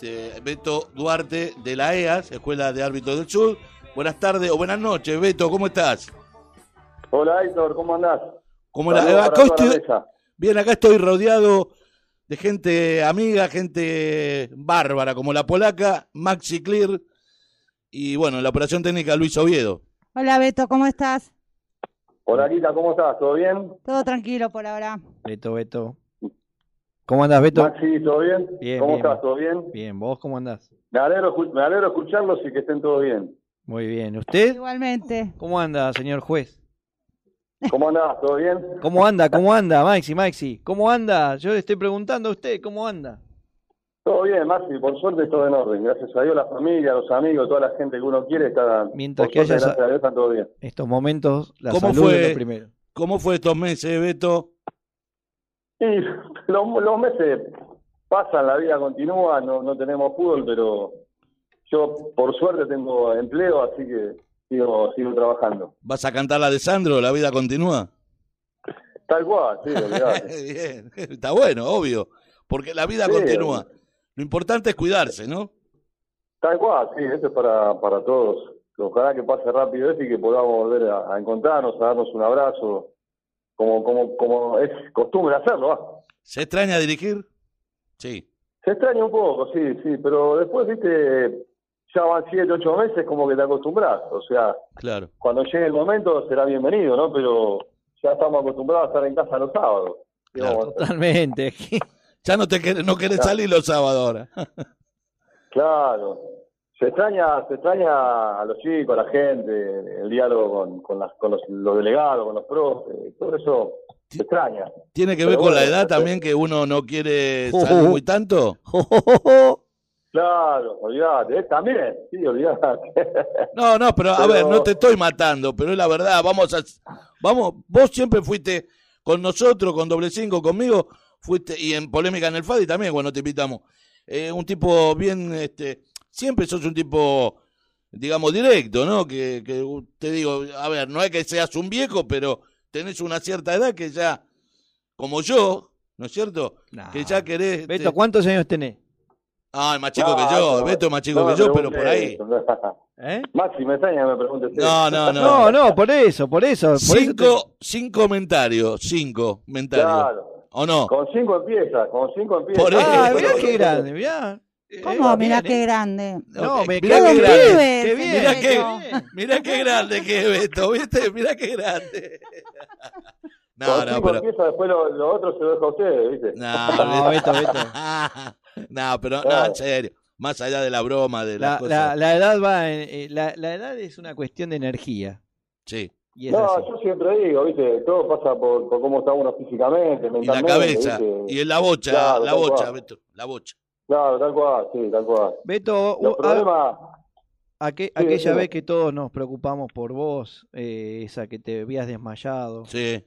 este, Beto Duarte de la EAS, Escuela de Árbitros del Sur. Buenas tardes o buenas noches, Beto, ¿cómo estás? Hola, Héctor, ¿cómo andás? ¿Cómo la- acá bien, acá estoy rodeado de gente amiga, gente bárbara, como la polaca, Maxi Clear, y bueno, en la operación técnica Luis Oviedo. Hola Beto, ¿cómo estás? Hola, Rita, ¿cómo estás? ¿Todo bien? Todo tranquilo por ahora. Beto, Beto. ¿Cómo andás, Beto? Maxi, ¿todo bien? Bien, ¿Cómo bien. estás? ¿Todo bien? Bien, ¿vos cómo andás? Me alegro, me alegro escucharlos y que estén todos bien. Muy bien. ¿Usted? Igualmente. ¿Cómo anda, señor juez? ¿Cómo andás? ¿Todo bien? ¿Cómo anda? ¿Cómo anda, Maxi, Maxi? ¿Cómo anda? Yo le estoy preguntando a usted, ¿cómo anda? Todo bien, Maxi, por suerte todo en orden. Gracias a Dios, la familia, los amigos, toda la gente que uno quiere está. Mientras por que suerte, haya Gracias a Dios, está todo bien. Estos momentos, la ¿Cómo salud fue? es lo primero. ¿Cómo fue estos meses, Beto? Y los, los meses pasan, la vida continúa, no, no tenemos fútbol, pero yo por suerte tengo empleo, así que sigo, sigo trabajando. ¿Vas a cantar la de Sandro, La vida continúa? Tal cual, sí. Bien, está bueno, obvio, porque la vida Sí, continúa. Lo importante es cuidarse, ¿no? Tal cual, sí, eso es para, para todos. Ojalá que pase rápido esto y que podamos volver a, a encontrarnos, a darnos un abrazo, como, como, como es costumbre hacerlo. ¿va? ¿Se extraña dirigir? Sí. Se extraña un poco, sí, sí, pero después, viste, ya van siete, ocho meses como que te acostumbras. O sea, Claro. cuando llegue el momento será bienvenido, ¿no? Pero ya estamos acostumbrados a estar en casa los sábados. ¿Qué Claro. Totalmente. Ya no te no querés salir los sábados ahora. Claro. Se extraña, se extraña a los chicos, a la gente, el diálogo con, con, las, con los, los delegados, con los profes, todo eso se extraña. ¿Tiene que Pero ver con la edad también que uno no quiere salir muy tanto? Claro, olvídate, ¿eh? también, sí, olvídate. No, no, pero a Pero- ver, no te estoy matando, pero es la verdad, vamos a vamos, vos siempre fuiste con nosotros, con doble cinco, conmigo, fuiste, y en polémica en el FADI también cuando te invitamos. Eh, un tipo bien, este, siempre sos un tipo, digamos, directo, ¿no? Que, que uh, te digo, a ver, no es que seas un viejo, pero tenés una cierta edad que ya, como yo, ¿no es cierto? Nah. Que ya querés. Beto, ¿cuántos años tenés? Ah, es más chico No, que yo, no, Beto es más chico no que yo, pero por ahí. ¿Eh? Maxi, me extraña que me preguntes eso. No, no, no. No, no, por eso, por eso. Por eso te- Cinco, cinco comentarios, cinco comentarios. Claro. ¿O no? Con cinco empieza, con cinco empieza. Por Ah, eso. mirá qué grande, mirá. ¿Cómo? Eh, Mirá bien, qué eh. grande. No, me Mirá qué grande. Qué bien. Mirá qué, mirá qué grande que es Beto, ¿viste? Mirá qué grande. No, no, pero. empieza, después lo, lo otro se lo deja a ustedes, ¿viste? No, No, Beto, Beto. No, pero no, Claro. en serio. Más allá de la broma, de las La, cosas. la, la edad va en- eh, la, la edad es una cuestión de energía. Sí. Y es No, así. yo siempre digo, ¿viste? Todo pasa por, por cómo está uno físicamente, Y la mentalmente. cabeza. ¿viste? Y en la bocha, Claro, la bocha. Beto. La bocha. Claro, tal cual, sí, tal cual. Beto, Los problemas... Sí, aquella vez que todos nos preocupamos por vos, eh, esa que te habías desmayado, Sí.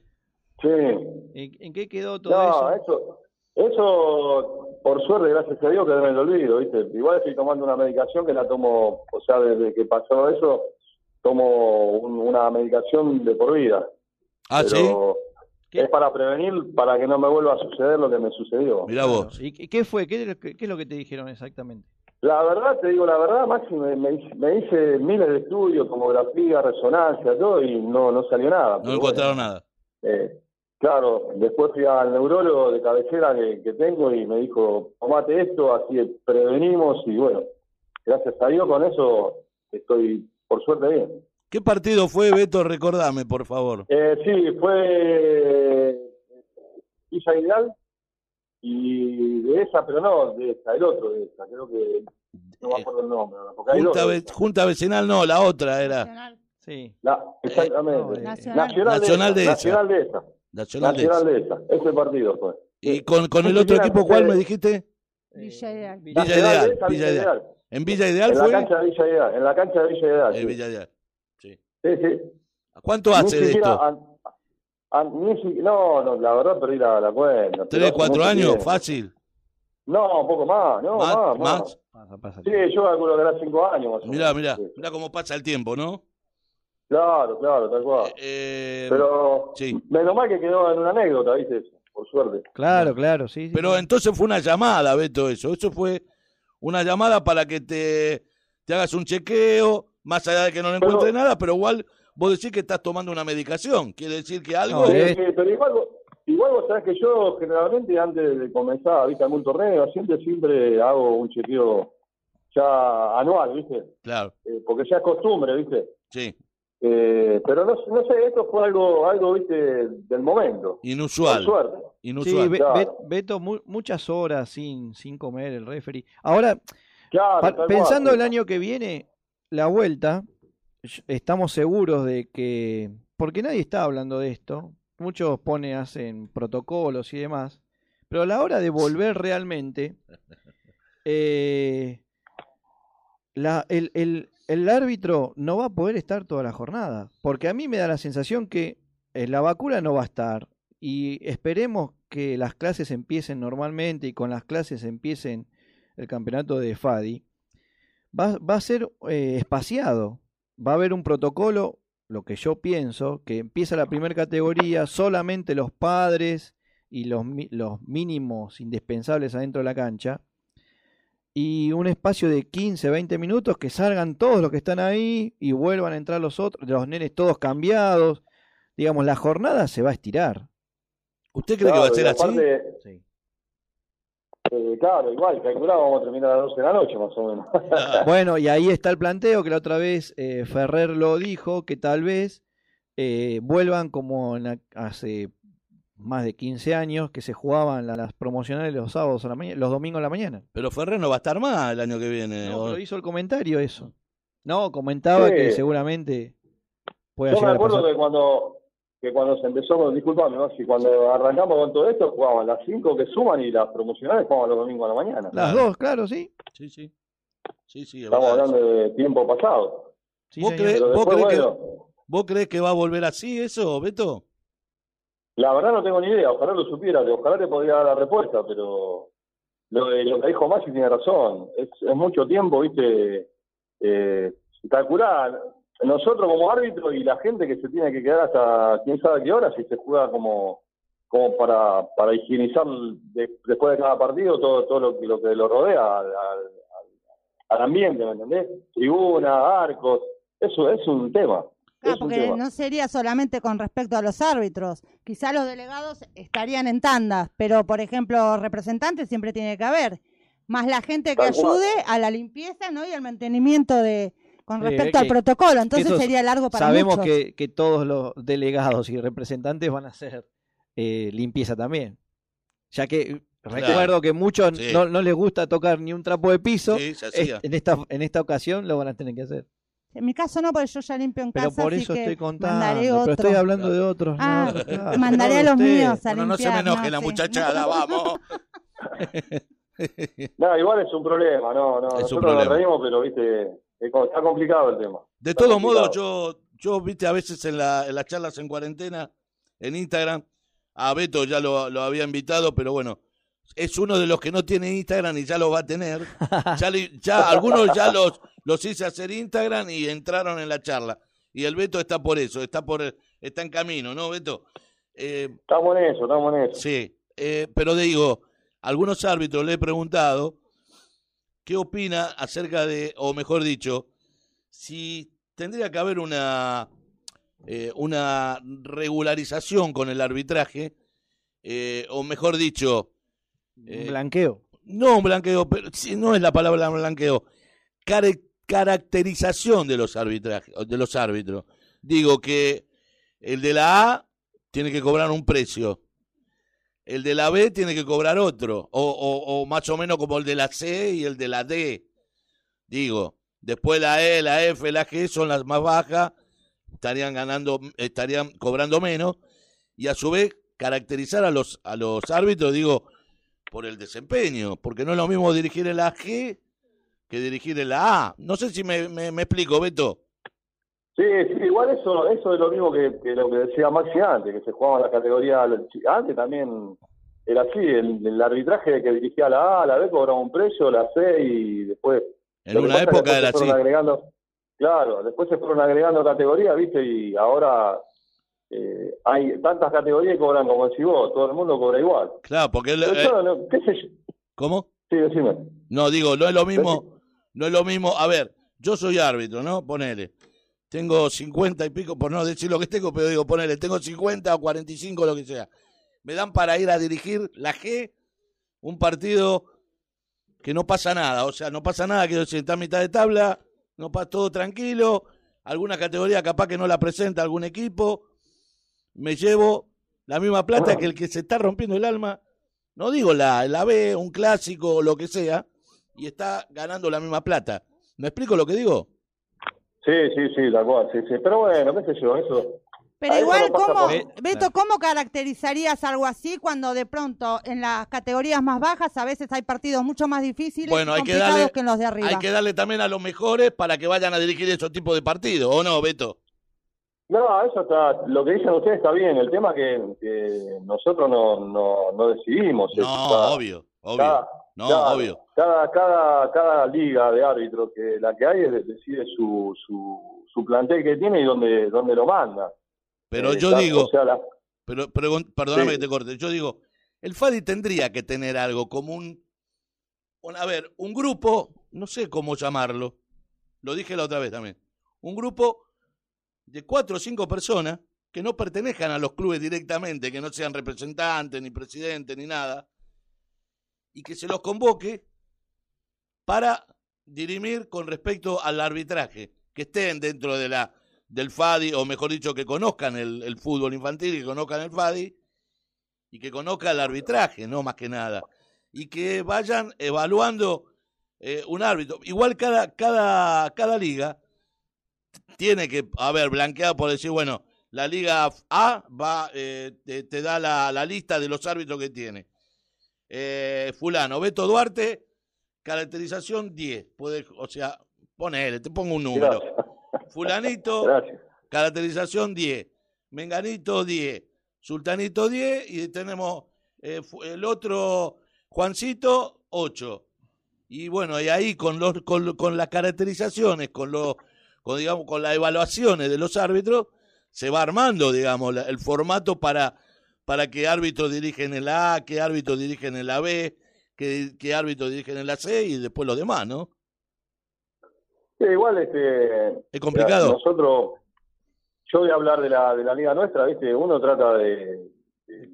Sí. ¿en, en qué quedó todo No, eso? eso, eso, por suerte, gracias a Dios, que me lo olvido, ¿viste? Igual estoy tomando una medicación que la tomo, o sea, desde que pasó eso, tomo un- una medicación de por vida. Ah, sí. Es para prevenir, para que no me vuelva a suceder lo que me sucedió. Mirá vos. ¿Y qué- fue? ¿Qué, es lo que- qué es lo que te dijeron exactamente? La verdad, te digo la verdad, Maxi, me, me hice, me hice miles de estudios, tomografía, resonancia, todo, y no, no salió nada. No encontraron bueno, nada. eh, claro, después fui al neurólogo de cabecera que, que tengo y me dijo, tomate esto, así prevenimos, y bueno, gracias a Dios con eso estoy, por suerte, bien. ¿Qué partido fue, Beto? Recordame, por favor. Eh, sí, fue Villa Ideal y de esa, pero no de esa, el otro de esa, creo que no me acuerdo el nombre. hay Junta, dos. ve- junta vecinal, no, la otra era. Nacional. Sí. La- exactamente. eh, Nacional. Nacional, de, Nacional de esa. Nacional de esa. Nacional de Nacional de esa. Ese partido fue. ¿Y con, con el otro equipo cuál me dijiste? Villa Ideal. Villa Nacional Ideal, de esa, Villa Ideal. ¿En Villa Ideal En la cancha de Villa Ideal. En la cancha de Villa Ideal. En sí. Villa Ideal. Sí. Sí, sí. ¿Cuánto Ni hace de esto? ni no, no, la verdad perdí la, la cuenta. ¿Tres, cuatro años? tiempo. Fácil. No, un poco más, no, ¿Más? más, más. ¿Más? Pasa, pasa. Sí, yo calculo que era cinco años más o Mirá, menos. mirá. Sí. Mirá cómo pasa el tiempo, ¿no? Claro, claro, tal cual. Eh, Pero sí. menos mal que quedó en una anécdota, ¿viste? Por suerte. Claro, claro, sí. sí. Pero entonces fue una llamada, Beto, eso. Eso fue una llamada para que te, te hagas un chequeo, más allá de que no le Pero- encuentre nada, pero igual vos decís que estás tomando una medicación. Quiere decir que algo... No, Sí, sí, pero igual, vos- igual vos sabés que yo generalmente antes de comenzar ¿viste, algún torneo, siempre siempre hago un chequeo ya anual, ¿viste? Claro, Eh, porque ya es costumbre, ¿viste? sí, Eh, pero no, no sé, esto fue algo, algo ¿viste? Del momento. Inusual, suerte. Sí, inusual. Be- claro. Be- Beto, mu- muchas horas sin, sin comer el referee. Ahora, Claro, pensando cual. el año que viene, la vuelta, estamos seguros de que, porque nadie está hablando de esto, muchos pone, hacen protocolos y demás, pero a la hora de volver realmente, eh, la- el, el- el árbitro no va a poder estar toda la jornada, porque a mí me da la sensación que eh, la vacuna no va a estar y esperemos que las clases empiecen normalmente y con las clases empiecen el campeonato de FADI, va, va a ser eh, espaciado, va a haber un protocolo, lo que yo pienso, que empieza la primera categoría, solamente los padres y los, los mínimos indispensables adentro de la cancha, y un espacio de 15, 20 minutos que salgan todos los que están ahí y vuelvan a entrar los otros, los nenes todos cambiados. Digamos, la jornada se va a estirar. ¿Usted cree que va a ser así? aparte, eh, claro, igual, calculado vamos a terminar a las 12 de la noche más o menos. Bueno, y ahí está el planteo que la otra vez eh, Ferrer lo dijo, que tal vez eh, vuelvan como en la- hace más de 15 años que se jugaban la- las promocionales los sábados a la mañana, los domingos a la mañana. Pero Ferrer no va a estar más el año que viene. No, pero hizo el comentario eso. No, comentaba Sí. que seguramente pueda Yo me a acuerdo pasar. que cuando, que cuando se empezó, disculpame, ¿no? Si cuando arrancamos con todo esto, jugaban las 5 que suman y las promocionales jugaban los domingos a la mañana. Las dos, claro, sí. Sí, sí. Sí, sí, es Estamos verdad hablando de tiempo pasado. sí ¿Vos crees- Pero ¿Vos después, crees que- bueno, ¿Vos crees que va a volver así eso, Beto? la verdad no tengo ni idea, ojalá lo supiera, ojalá te podría dar la respuesta, pero lo, de- lo que dijo Maxi tiene razón. Es, es mucho tiempo, ¿viste? Eh, calcular, nosotros como árbitro y la gente que se tiene que quedar hasta quién sabe qué hora, si se juega como como para, para higienizar de- después de cada partido todo todo lo, que- lo que lo rodea al, al- al ambiente, ¿me entendés? Tribuna, arcos, eso es un tema. Ah, porque no sería solamente con respecto a los árbitros. Quizá los delegados estarían en tandas, pero por ejemplo, representantes siempre tiene que haber. Más la gente que ayude a la limpieza ¿no? y al mantenimiento de con respecto es al protocolo. Entonces sería largo para Sabemos muchos. que, que todos los delegados y representantes van a hacer eh, limpieza también. Ya que recuerdo que muchos Sí. no, no les gusta tocar ni un trapo de piso. Sí, se Es- hacía. en, esta, en esta ocasión lo van a tener que hacer. En mi caso no, porque yo ya limpio en Pero casa, por así eso estoy contando. Pero estoy hablando de otros. Ah, no, claro, mandaré a no los usted. míos a Bueno, no se me limpiar, enoje la sí. muchachada, vamos. No, igual es un problema, no, no. Es un Nosotros problema. nos reímos, pero viste, está complicado el tema. De Está todos modos, yo, yo viste a veces en, la, en las charlas en cuarentena, en Instagram, a Beto ya lo, lo había invitado, pero bueno, es uno de los que no tiene Instagram y ya lo va a tener. Ya algunos ya los, los hice hacer Instagram y entraron en la charla. Y el Beto está por eso, está por está en camino, ¿no, Beto? Eh, Estamos en eso, estamos en eso. Sí, eh, pero digo, algunos árbitros le he preguntado qué opina acerca de, o mejor dicho, si tendría que haber una, eh, una regularización con el arbitraje, eh, o mejor dicho, Eh, Un blanqueo. no un blanqueo, pero sí, no es la palabra blanqueo, caracterización de los arbitrajes, de los árbitros. Digo que el de la A tiene que cobrar un precio, el de la B tiene que cobrar otro, o, o- más o menos como el de la C y el de la D. Digo, después la E, la F, la G son las más bajas, estarían ganando, estarían cobrando menos, y a su vez caracterizar a los, a los árbitros, digo, por el desempeño, porque no es lo mismo dirigir en la G que dirigir en la A. No sé si me, me, me explico, Beto. Sí, sí, igual eso, eso es lo mismo que, que lo que decía Maxi antes, que se jugaba la categoría, antes también era así, el, el arbitraje que dirigía la A, la B cobraba un precio, la C y después... En una época se así. fueron Agregando, claro, después se fueron agregando categorías, ¿viste? Y ahora eh, hay tantas categorías que cobran como decís vos, todo el mundo cobra igual. Claro, porque Pero eh, yo no- qué sé yo, ¿Cómo? Sí, decime. No, digo, no es lo mismo, no es lo mismo. A ver, yo soy árbitro, ¿no? Ponele. Tengo 50 y pico, por no decir lo que tengo, pero digo, ponele, tengo 50 o 45, lo que sea. Me dan para ir a dirigir la G, un partido que no pasa nada. O sea, no pasa nada, quiero decir, está a mitad de tabla, no pasa todo tranquilo. Alguna categoría capaz que no la presenta algún equipo. Me llevo la misma plata que el que se está rompiendo el alma. No digo la, la B, un clásico lo que sea, y está ganando la misma plata. ¿Me explico lo que digo? Sí, sí, sí, la cual, sí, sí. Pero bueno, qué sé yo, eso. Pero igual, no ¿cómo, por- Beto, ¿cómo caracterizarías algo así cuando de pronto en las categorías más bajas a veces hay partidos mucho más difíciles Bueno, y hay que complicados darle, que en los de arriba? hay que darle también a los mejores para que vayan a dirigir esos tipos de partidos, ¿o no, Beto? No, eso está, lo que dicen ustedes está bien. El tema que, que nosotros no, no, no decidimos. eso, No, está- obvio, obvio. cada- No, cada- obvio. Cada, cada, cada liga de árbitros que la que hay es- decide su, su, su plantel que tiene y dónde, dónde lo manda. Pero Eh, yo digo, o sea, la- pero, pregun- perdóname Sí. que te corte, yo digo, el FADI tendría que tener algo como un, un- a ver, un grupo, no sé cómo llamarlo, lo dije la otra vez también, un grupo de cuatro o cinco personas que no pertenezcan a los clubes directamente, que no sean representantes, ni presidentes, ni nada, y que se los convoque para dirimir con respecto al arbitraje, que estén dentro de la del FADI, o mejor dicho, que conozcan el, fútbol infantil, que conozcan el FADI, y que conozcan el arbitraje, no más que nada, y que vayan evaluando eh, un árbitro. Igual cada, cada, cada liga tiene que haber blanqueado por decir, bueno, la liga A va, eh, te, da la lista de los árbitros que tiene. Eh, fulano, Beto Duarte, caracterización 10. Puede, o sea, ponele, te pongo un número. gracias. Fulanito, gracias. caracterización 10. Menganito 10. Sultanito 10. Y tenemos eh, el otro Juancito 8. Y bueno, y ahí con, los, con, con las caracterizaciones, con, los con, digamos, con las evaluaciones de los árbitros, se va armando, digamos, la- el formato para, para qué árbitros dirigen en la A, qué árbitros dirigen en la B, qué, qué árbitros dirigen en la C y después los demás, ¿no? Sí, igual este, Es complicado. Nosotros, yo voy a hablar de la, de la liga nuestra, ¿viste? Uno trata de, de,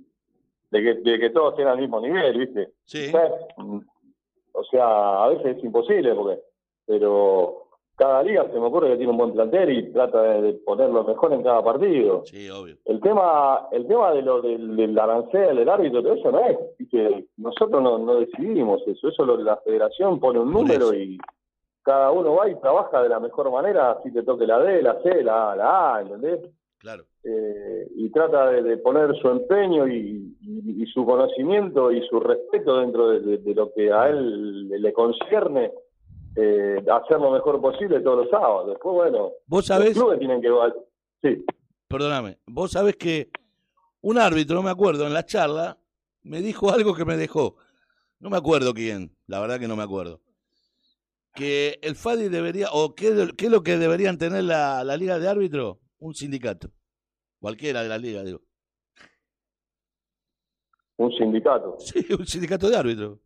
de que, de que todos estén al mismo nivel, ¿viste? Sí. Quizás, mm, O sea, a veces es imposible, porque pero cada liga se me ocurre que tiene un buen plantel y trata de, poner lo mejor en cada partido. Sí, obvio. El tema, el tema de lo del, del arancel, del árbitro, todo eso no es, ¿viste? nosotros no, no decidimos eso, eso lo, la federación pone un número y cada uno va y trabaja de la mejor manera, así te toque la D, la C, la A, la A, ¿entendés? Claro. Eh, y trata de, de poner su empeño y, y- y su conocimiento y su respeto dentro de, de- de lo que a él le concierne, eh, hacer lo mejor posible todos los sábados. Después, bueno, Vos los sabés, clubes tienen que... Sí, perdóname, vos sabés que un árbitro, no me acuerdo, en la charla, me dijo algo que me dejó. No me acuerdo quién, la verdad que no me acuerdo. Que el FADI debería, o qué, qué es lo que deberían tener la, la liga de árbitro, un sindicato. Cualquiera de la liga, digo. un sindicato. Sí, un sindicato de árbitros.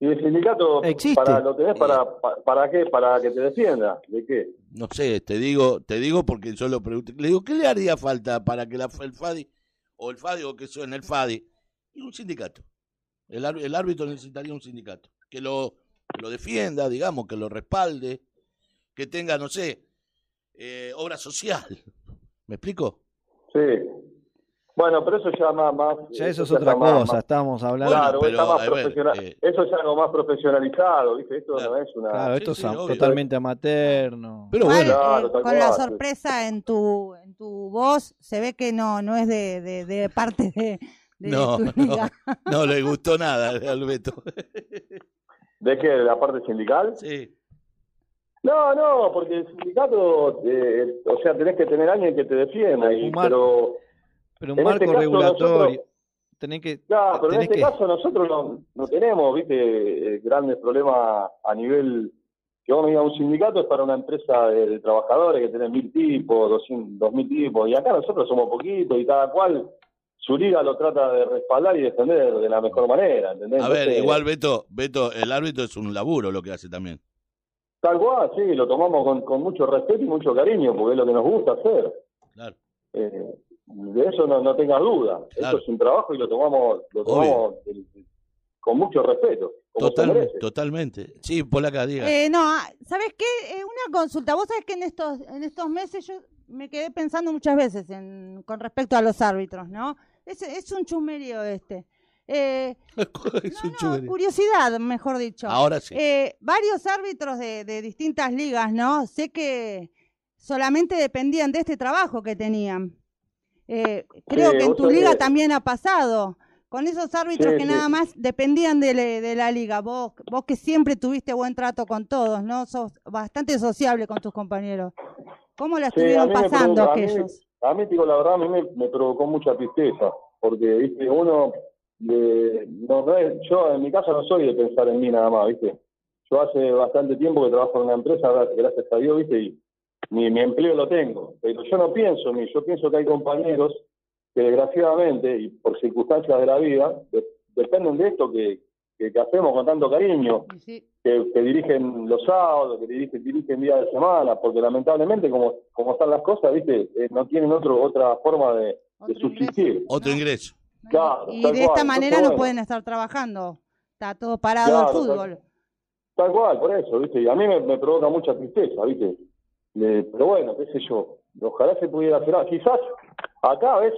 ¿Y el sindicato Existe. para lo tenés para, para, para qué? ¿Para que te defienda? ¿De qué? No sé, te digo, te digo porque yo lo pregunté. Le digo, ¿qué le haría falta para que la, el FADI, o el FADI, o que en el FADI, y un sindicato? El, árbitro necesitaría un sindicato que lo, que lo defienda, digamos, que lo respalde, que tenga, no sé, eh, obra social. ¿Me explico? Sí. Bueno, pero eso ya más... más Ya eso es ya otra cosa, más- estamos hablando. Bueno, claro, pero, está más ver, profesional. eh, Eso es algo más profesionalizado, ¿viste? Esto Claro. no es una... Claro, esto sí, es totalmente amateur, no. Pero bueno, Claro, eh, con la cual, sorpresa en tu en tu voz se ve que no no es de, de, de parte de, de no, tu no, le gustó nada al Beto. ¿De qué? ¿De la parte sindical? Sí, No, no, porque el sindicato, eh, o sea, tenés que tener a alguien que te defienda, y, pero... Pero un en marco este caso regulatorio. nosotros- Tenés que. Claro, pero en este que- caso nosotros no, no tenemos, viste, eh, grandes problemas a nivel que vos me digas un sindicato es para una empresa de, de trabajadores que tiene mil tipos, doscientos, dos mil tipos, y acá nosotros somos poquitos y cada cual su liga lo trata de respaldar y defender de la mejor manera, ¿entendés? A ver, Entonces, igual Beto, Beto, el árbitro es un laburo lo que hace también. Tal cual, sí, lo tomamos con, con mucho respeto y mucho cariño, porque es lo que nos gusta hacer. Claro. Eh, de eso no, no tengas duda. Claro. Eso es un trabajo y lo tomamos, lo tomamos eh, con mucho respeto. Total- totalmente. Sí, Polaca, diga. Eh, no, ah, ¿sabes qué? Eh, una consulta. Vos sabés que en estos, en estos meses yo me quedé pensando muchas veces en, con respecto a los árbitros, ¿no? Es, es un chumerío este. Eh, es un no, chumerío. curiosidad, mejor dicho. Ahora sí. Eh, varios árbitros de, de distintas ligas, ¿no? Sé que solamente dependían de este trabajo que tenían. Eh, creo Sí, que en tu liga que- también ha pasado. Con esos árbitros Sí, que sí. nada más dependían de, le- de la liga. Vos, vos que siempre tuviste buen trato con todos, ¿no? Sos bastante sociable con tus compañeros. ¿Cómo la a estuvieron pasando provoca- a mí- aquellos? A mí, te digo la verdad, a mí me, me provocó mucha tristeza, porque, viste, uno, no, no es- yo en mi caso no soy de pensar en mí nada más, viste. Yo hace bastante tiempo que trabajo en una empresa, gra- gracias a Dios, viste, y mi, mi empleo lo tengo, pero yo no pienso en mí, yo pienso que hay compañeros que desgraciadamente, y por circunstancias de la vida, de- dependen de esto que, que, que hacemos con tanto cariño, sí, que, que dirigen los sábados, que dirigen, dirigen días de semana, porque lamentablemente como, como están las cosas, viste, Eh, no tienen otro, otra forma de, subsistir. ingreso, Otro ¿no? ingreso. Claro, y tal de esta cual. manera Entonces, no bueno. pueden estar trabajando. Está todo parado Claro, el tal- fútbol. Tal cual, por eso, viste, y a mí me, me provoca mucha tristeza, viste. Eh, pero bueno, qué sé yo, ojalá se pudiera hacer algo. Quizás acá, ¿ves?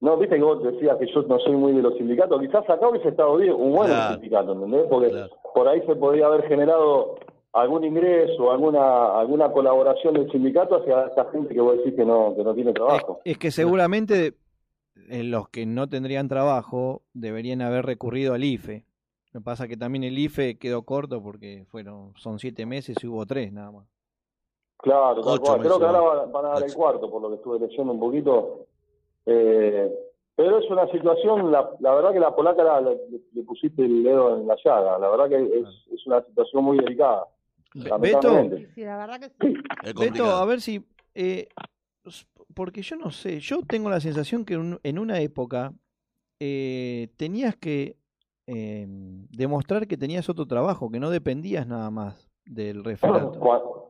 No, viste que vos decías que yo no soy muy de los sindicatos, quizás acá hubiese estado bien un buen Claro. sindicato, ¿entendés? Porque Claro. por ahí se podría haber generado algún ingreso, alguna alguna colaboración del sindicato hacia esa gente que vos decís que no, que no tiene Es, trabajo. es que seguramente los que no tendrían trabajo deberían haber recurrido al IFE. Lo que pasa que también el IFE quedó corto porque fueron son siete meses y hubo tres nada más. Claro, tal Ocho cual. Creo que ahora van, van a dar el cuarto, por lo que estuve leyendo un poquito. Eh, pero es una situación, la, la verdad que la polaca la- le, le pusiste el dedo en la llaga. La verdad que es, es una situación muy delicada. Be- Beto. Sí, la verdad que sí. Es Beto, a ver si eh, porque yo no sé, yo tengo la sensación que un- en una época eh, tenías que eh, demostrar que tenías otro trabajo, que no dependías nada más del referato.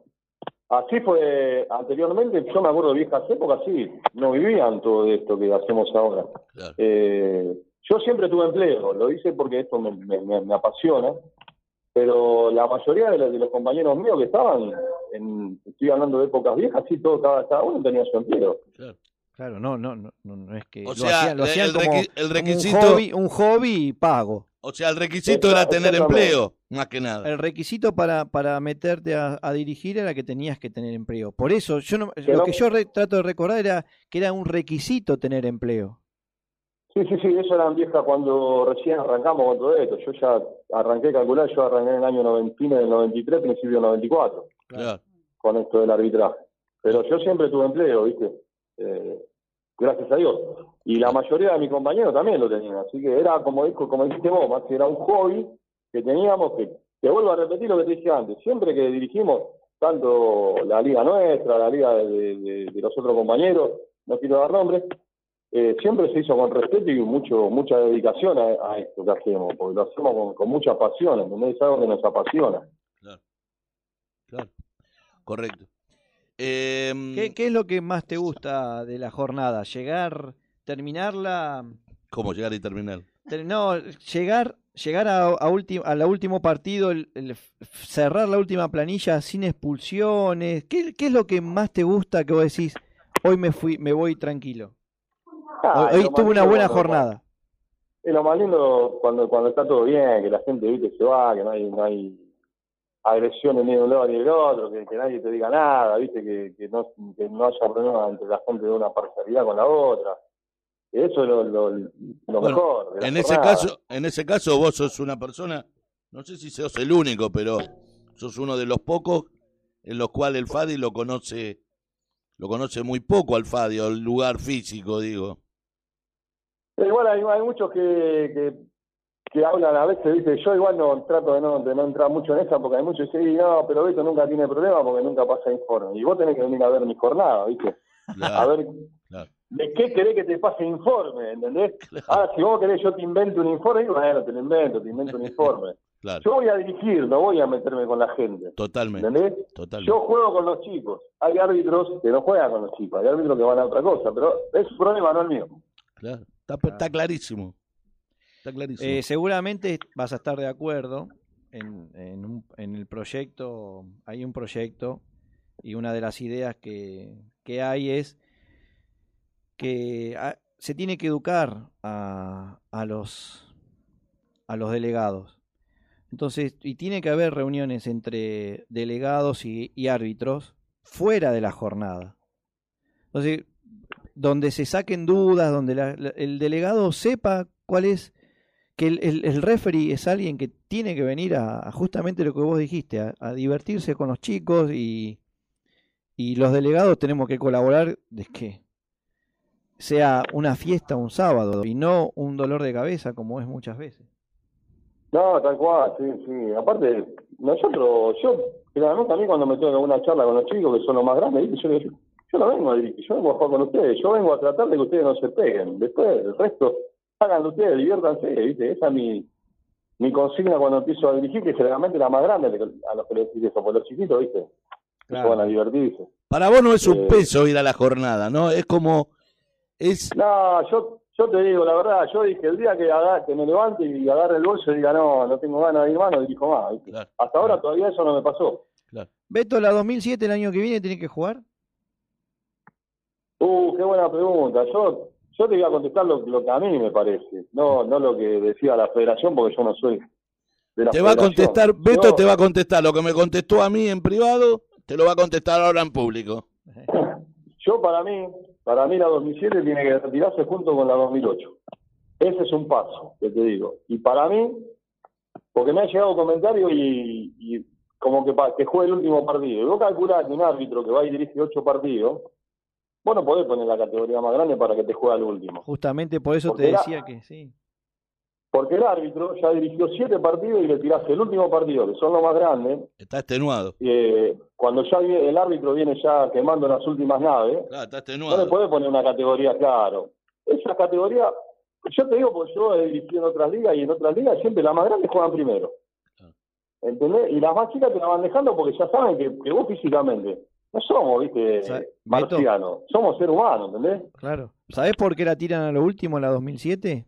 Así fue anteriormente, yo me acuerdo de viejas épocas, sí, no vivían todo esto que hacemos ahora. Claro. Eh, yo siempre tuve empleo, lo hice porque esto me, me- me- me apasiona, pero la mayoría de los, de los compañeros míos que estaban, en, estoy hablando de épocas viejas, sí, todo, cada, cada uno tenía su empleo. claro. Claro, no, no, no, no, no es que O lo sea, hacían, lo hacían el como, como requisito- un hobby, un hobby y pago. O sea, el requisito era tener empleo, más que nada. El requisito para, para meterte a, a dirigir era que tenías que tener empleo. Por eso, yo no, lo no- que yo re- trato de recordar era que era un requisito tener empleo. Sí, sí, sí, eso eran viejas cuando recién arrancamos con todo esto. Yo ya arranqué a calcular, yo arranqué en el año 90, fines del 93, principio del 94. Claro. con esto del arbitraje. Pero yo siempre tuve empleo, ¿viste? Eh, gracias a Dios. Y la mayoría de mis compañeros también lo tenían. Así que era, como como dijiste vos, más era un hobby que teníamos, que te vuelvo a repetir lo que te dije antes. Siempre que dirigimos, tanto la liga nuestra, la liga de, los otros compañeros, no quiero dar nombres, eh, siempre se hizo con respeto y mucho mucha dedicación a, a esto que hacemos, porque lo hacemos con, con mucha pasión, ¿entendés? Es algo que nos apasiona. Claro. Correcto. Em, ¿Qué, qué es lo que más te gusta de la jornada? ¿Llegar, terminarla? ¿Cómo llegar y terminar? ter- no, llegar, llegar a, a, ulti- a la último partido, el- el f- cerrar la última planilla sin expulsiones. ¿Qué, qué es lo que más te gusta que vos decís? Hoy me fui, me voy tranquilo. Ah, Hoy, tuve una buena cuando- jornada. Es lo más lindo cuando, cuando está todo bien, que la gente viste se va, que no hay, no hay agresiones ni de un lado ni del otro, que, que nadie te diga nada, viste, que, que, no, que no haya problema entre la gente de una parcialidad con la otra. Eso es lo, lo, lo Bueno, mejor. de En ese jornada. caso, en ese caso vos sos una persona, no sé si sos el único, pero sos uno de los pocos en los cuales el Fadi lo conoce, lo conoce muy poco al Fadi, el lugar físico, digo. Pero igual hay, hay muchos que, que, que hablan a veces, viste, yo igual no trato de no, de no entrar mucho en esa porque hay muchos que dicen, no, pero Beto nunca tiene problema porque nunca pasa informe. Y vos tenés que venir a ver mi jornada, viste. Claro, A ver, claro. ¿de qué querés que te pase informe? ¿Entendés? Claro. Ah, si vos querés yo te invento un informe, bueno, te lo invento, te invento un informe. claro, Yo voy a dirigir, no voy a meterme con la gente. totalmente, ¿Entendés? totalmente. Yo juego con los chicos. Hay árbitros que no juegan con los chicos, hay árbitros que van a otra cosa, pero es un problema, no el mío. Claro, está, está clarísimo. Eh, seguramente vas a estar de acuerdo en, en, un- el proyecto, hay un proyecto y una de las ideas que, que hay es que ah, se tiene que educar a, a los, a los delegados. Entonces, y tiene que haber reuniones entre delegados y, árbitros fuera de la jornada. Entonces, donde se saquen dudas, donde el delegado sepa cuál es que el, el, referee es alguien que tiene que venir a, justamente lo que vos dijiste, a, divertirse con los chicos y, y los delegados tenemos que colaborar de que sea una fiesta un sábado y no un dolor de cabeza como es muchas veces. No, tal cual, sí, sí. Aparte, nosotros, yo, generalmente a mí cuando me tengo una charla con los chicos que son los más grandes, yo yo no vengo a dirigir, yo vengo a jugar con ustedes, yo vengo a tratar de que ustedes no se peguen. Después, el resto, háganlo ustedes, diviértanse, ¿viste? Esa es mi, mi consigna cuando empiezo a dirigir, que generalmente la más grande a los que les decís eso, por los chiquitos, ¿viste? Claro. Van a divertirse. Para vos no es un Eh, peso ir a la jornada, ¿no? Es como, es, No, yo, yo te digo la verdad, yo dije, el día que, haga- que me levante y agarre el bolso y diga, no, no tengo ganas de ir más, no dirijo más. ¿viste? Claro. Hasta ahora todavía eso no me pasó. Beto, la 2007 el año que viene tiene que jugar. Uh, qué buena pregunta. Yo, yo te voy a contestar lo, lo que a mí me parece, no, no lo que decía la federación, porque yo no soy de la te va a contestar, Beto te va a contestar lo que me contestó a mí en privado, te lo va a contestar ahora en público. Yo para mí, para mí la 2007 tiene que retirarse junto con la 2008. Ese es un paso, que te digo. Y para mí, porque me ha llegado comentarios y, y como que, que juegue el último partido. Y vos calculás que un árbitro que va y dirige ocho partidos, vos no podés poner la categoría más grande para que te juegue al último. Justamente por eso Porque te era- decía que sí. Porque el árbitro ya dirigió siete partidos y le tirás el último partido, que son los más grandes, Está extenuado. eh, cuando ya el árbitro viene ya quemando las últimas naves, Claro, está No le extenuado. puede poner una categoría, claro. Esa categoría, yo te digo porque yo he dirigido en otras ligas y en otras ligas siempre las más grandes juegan primero. ¿Entendés? Y las más chicas te la van dejando porque ya saben que, que vos físicamente no somos, viste, Sa- Beto. marcianos. Somos seres humanos, ¿entendés? Claro. ¿Sabés por qué la tiran a lo último en la 2007?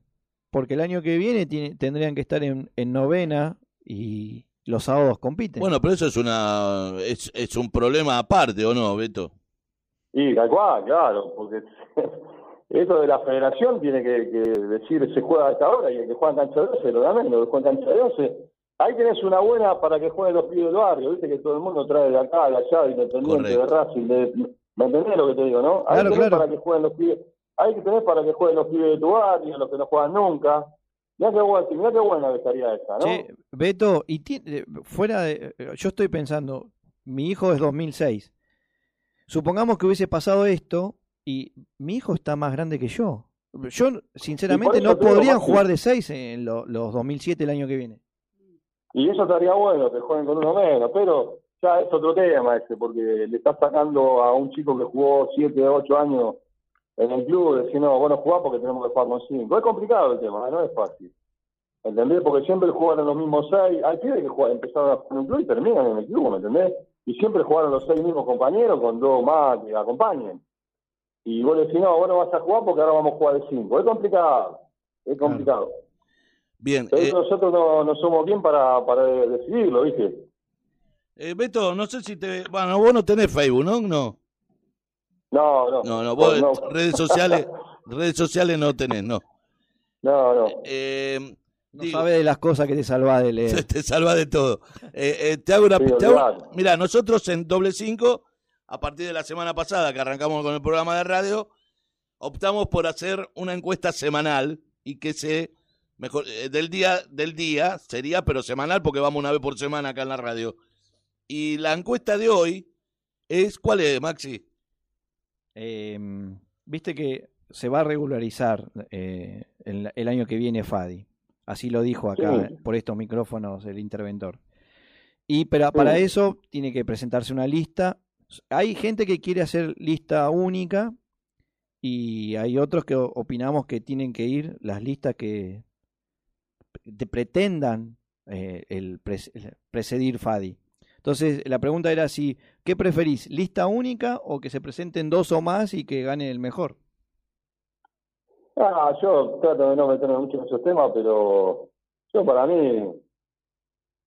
Porque el año que viene tiene- tendrían que estar en, en novena y los sábados compiten. Bueno, pero eso es una es, es un problema aparte, ¿o no, Beto? Y tal cual, claro, porque esto de la federación tiene que, que decir se juega a esta hora y el que juega en cancha de 11 lo da menos, el que juega en cancha de 11. Ahí tenés una buena para que jueguen los pibes del barrio, viste que todo el mundo trae de acá, de allá, de Independiente, de. Racing, de, ¿me entendés lo que te digo, no? Ahí Claro, tenés claro. para que jueguen los pibes, ahí tenés para que jueguen los pibes de tu barrio, los que no juegan nunca. Mirá qué buena, mirá qué buena estaría esa, ¿no? Che, Beto, y ti- eh, fuera de. eh, Yo estoy pensando, mi hijo es 2006. Supongamos que hubiese pasado esto y mi hijo está más grande que yo. Yo, sinceramente, no podrían jugar de 6 en lo- los 2007 el año que viene. Y eso estaría bueno, que jueguen con uno menos, pero ya es otro tema ese, porque le estás sacando a un chico que jugó 7, 8 años en el club, decir, no, vos no jugás porque tenemos que jugar con 5. Es complicado el tema, no es fácil. ¿Entendés? Porque siempre jugaron los mismos 6. Hay pibes que juegan- empezaron a jugar en un club y terminan en el club, ¿me entendés? Y siempre jugaron los 6 mismos compañeros con dos más que acompañen. Y vos le decís, no, vos no vas a jugar porque ahora vamos a jugar de 5. Es complicado, es complicado. Bien, Pero eh, nosotros no, no somos bien para, para decidirlo, ¿viste? eh, Beto, no sé si te... Bueno, vos no tenés Facebook, ¿no? No, No, no. no, no, vos no, redes sociales redes sociales no tenés, no. no, no. Eh, No digo, sabe de las cosas que te salva de leer. te salva de todo. Eh, eh, te hago una... Sí, te hago- olvidate. Mira, nosotros en Doble 5, a partir de la semana pasada que arrancamos con el programa de radio, optamos por hacer una encuesta semanal y que se... Mejor, eh, del día del día sería, pero semanal porque vamos una vez por semana acá en la radio. Y la encuesta de hoy es, ¿cuál es, Maxi? Eh, Viste que se va a regularizar eh, el, el año que viene Fadi. Así lo dijo acá Sí. por estos micrófonos el interventor. Y pero para Sí. eso tiene que presentarse una lista Hay gente que quiere hacer lista única y hay otros que opinamos que tienen que ir las listas que te pretendan eh, el, precedir Fadi. Entonces, la pregunta era si, ¿qué preferís? ¿Lista única o que se presenten dos o más y que gane el mejor? Ah, yo trato de no meterme mucho en esos temas, pero yo para mí,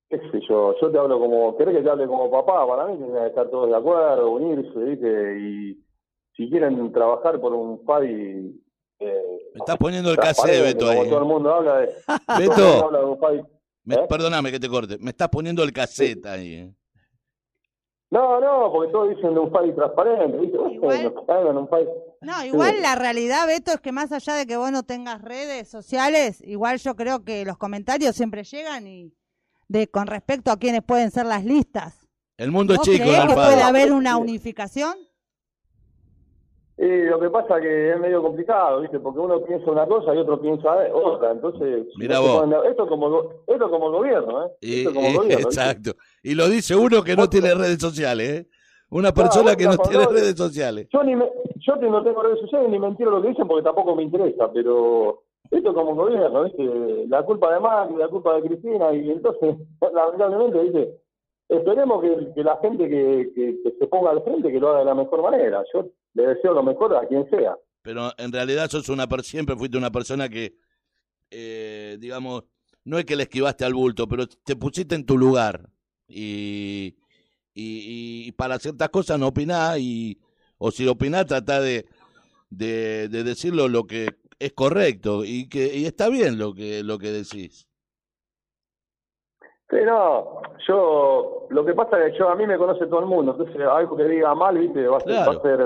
qué sé yo, yo te hablo como, querés que te hable como papá, para mí tienen que estar todos de acuerdo, unirse, ¿viste? Y si quieren trabajar por un FADI eh, Me estás poniendo el cassette, Beto, como ahí. todo el mundo habla de, todo el mundo Beto, habla de un FADI. me- ¿Eh? perdóname que te corte. Me estás poniendo el cassette ahí. eh. No, no, porque todos dicen de un FADI transparente. No, igual la realidad, Beto, es que más allá de que vos no tengas redes sociales, igual yo creo que los comentarios siempre llegan y de con respecto a quiénes pueden ser las listas. El mundo es ¿Vos chico, creés que puede haber una unificación? Y lo que pasa que es medio complicado, ¿viste? Porque uno piensa una cosa y otro piensa otra. Entonces, Mirá vos. esto es como, esto es como el gobierno, ¿eh? Exacto. Y lo dice uno que no tiene redes sociales, ¿eh? Una persona que no tiene redes sociales. Yo, ni me, yo no tengo redes sociales ni me entero lo que dicen porque tampoco me interesa, pero esto es como el gobierno, ¿viste? La culpa de Macri, la culpa de Cristina, y entonces, lamentablemente, ¿viste? Esperemos que, que la gente que, que- que se ponga al frente que lo haga de la mejor manera. Yo le deseo lo mejor a quien sea. Pero en realidad sos una siempre fuiste una persona que, eh, digamos, no es que le esquivaste al bulto, pero te pusiste en tu lugar. Y, y, y para ciertas cosas no opinás, y, o si opinás, tratá de, de, de decirlo lo que es correcto y que y está bien lo que, lo que decís. Sí, no, yo, lo que pasa es que yo, a mí me conoce todo el mundo, entonces algo que diga mal, viste, va a ser, Claro. va a ser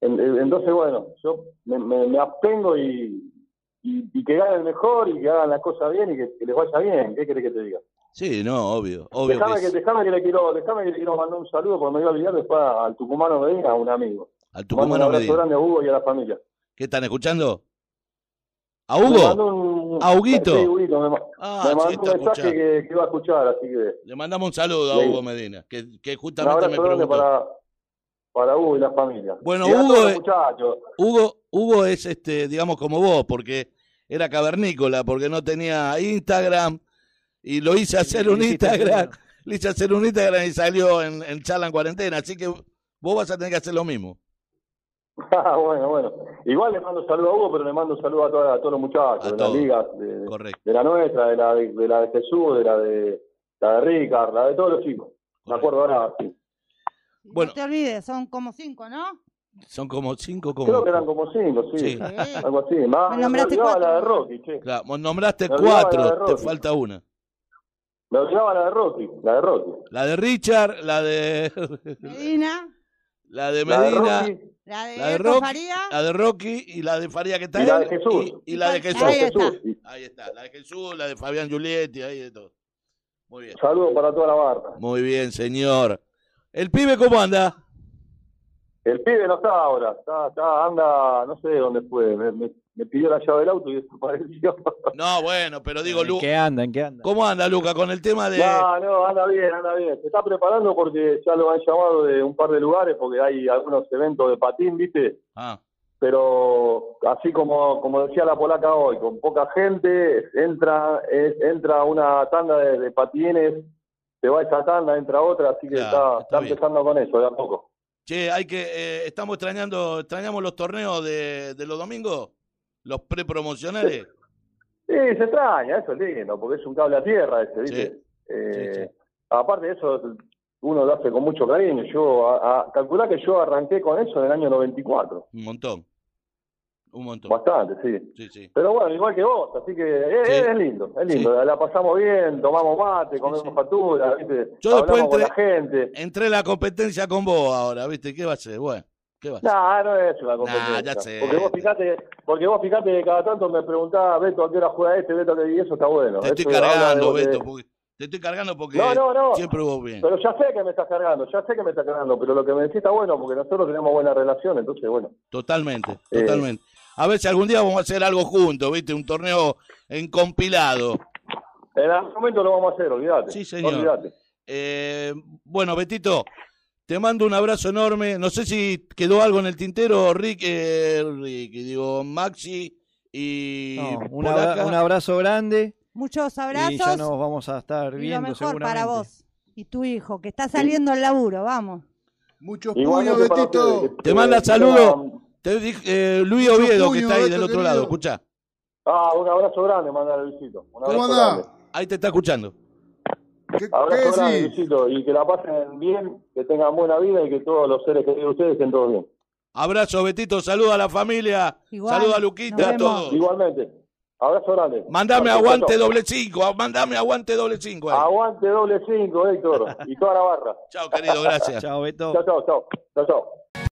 entonces bueno, yo me, me, me abstengo y, y, y que hagan el mejor y que hagan las cosas bien y que, que les vaya bien, ¿qué querés que te diga? Sí, no, obvio, obvio Déjame que déjame que le quiero, déjame que le quiero mandar un saludo porque me voy a olvidar después al tucumano Medina, a un amigo. Al Mando un tucumano abrazo Medina. grande a Hugo y a la familia. ¿Qué están escuchando? ¿A Hugo? un, ¿A Huguito? Sí, Huguito, me, Ah, me mandó un mensaje que, que iba a escuchar, así que Le mandamos un saludo a. Hugo Medina, que, que un justamente me preguntó. para, para Hugo y la familia. Bueno, Hugo es-. Hugo, Hugo es este, digamos como vos, porque era cavernícola, porque no tenía Instagram y lo hice hacer un Instagram, le hice hacer un Instagram y salió en, en charla en cuarentena, así que vos vas a tener que hacer lo mismo. Ah, bueno, bueno. Igual le mando saludo a Hugo, pero le mando saludo a, toda- a todos los muchachos, A de todos. las ligas, de, de- Correcto. de la nuestra, de la de, de la de Jesús, de la de la de Ricard, la de todos los chicos. Me acuerdo ahora, sí. Bueno. No te olvides, son como cinco, ¿no? Son como cinco, como... Creo que eran como cinco, sí. Algo así. Más, Me me nombraste olvidaba la de cuatro. Rocky, che. Claro, nombraste Me de cuatro, te falta una. Me olvidaba la de Rocky, la de Rocky. La de Richard, la de... Medina, la de La de Medina, la de la de Eco Rocky, Faría. la de Rocky y la de Faría que está y la de Jesús. y, y la de Jesús. Ahí está. Ahí está, la de Jesús, la de Fabián Giulietti, ahí de todo. Muy bien. Saludos para toda la barra. Muy bien, señor. ¿El pibe cómo anda? El pibe no está ahora, está, está, anda, no sé dónde fue, me, me- me pidió la llave del auto y desapareció. No, bueno, pero digo, ¿En Lu, qué anda? ¿En qué anda? ¿cómo anda, Luca, con el tema de... No, no, anda bien, anda bien. Se está preparando porque ya lo han llamado de un par de lugares porque hay algunos eventos de patín, ¿viste? Ah, Pero así como, como decía la polaca hoy, con poca gente, entra es- entra una tanda de, de patines, se va esa tanda, entra otra, así que Claro, está, está está bien. empezando con eso, de a poco. che, hay que... eh, estamos extrañando, extrañamos los torneos de, de los domingos, los prepromocionales. Sí, se extraña, eso es lindo, porque es un cable a tierra ese, ¿viste? Sí, Eh, sí, sí. Aparte de eso, uno lo hace con mucho cariño. Yo, a, a- calculá que yo arranqué con eso en el año 94. Un montón. Un montón. Bastante, sí. Sí, sí. Pero bueno, igual que vos, así que es, Sí. es lindo, es lindo. La pasamos bien, tomamos mate, comemos factura, ¿viste? Yo después Hablamos con la entré- gente. Entré en la competencia con vos ahora, ¿viste? ¿Qué va a ser? Bueno, ¿qué va a ser? No, no es una competencia. ya sé. Porque vos fijate, porque vos fijate que cada tanto me preguntás, Beto, ¿a qué hora juega este, Beto? Y eso está bueno. te estoy cargando, de- de- Beto, porque, te estoy cargando porque No, no, no. siempre hubo bien. Pero ya sé que me estás cargando, ya sé que me estás cargando, pero lo que me decís está bueno porque nosotros tenemos buena relación, entonces bueno. Totalmente, Eh. totalmente. A ver si algún día vamos a hacer algo juntos, ¿viste? Un torneo en compilado. En algún momento lo vamos a hacer, olvídate. Sí, señor. Olvídate. Eh, bueno, Betito, Te mando un abrazo enorme. No sé si quedó algo en el tintero, Rick, eh, Rick digo, Maxi y No, un, abra- Polaca. un abrazo grande Muchos y ya abrazos nos vamos a estar y lo viendo mejor seguramente. para vos y tu hijo, que está saliendo al laburo, vamos. Muchos puños, Betito. ustedes, Te manda saludos. Tengan- Te dije, eh, Luis Oviedo, que está ahí del otro lado. Escucha, Ah, un abrazo grande, manda Luisito. Un ¿Cómo grande. ahí te está escuchando. ¿Qué, qué Abrazo grande, decís? Luisito. Y que la pasen bien, que tengan buena vida y que todos los seres queridos de ustedes estén todos bien. Abrazo, Betito. Saluda a la familia. Igual, Saluda a Luquita, a todos. Igualmente. Abrazo grande. Mandame aguante chau. doble cinco. Mandame aguante doble cinco. ahí. Aguante doble cinco, Héctor. Y toda la barra. Chao, querido. Gracias. Chao, Beto. Chao, chao, chao. Chao, chao.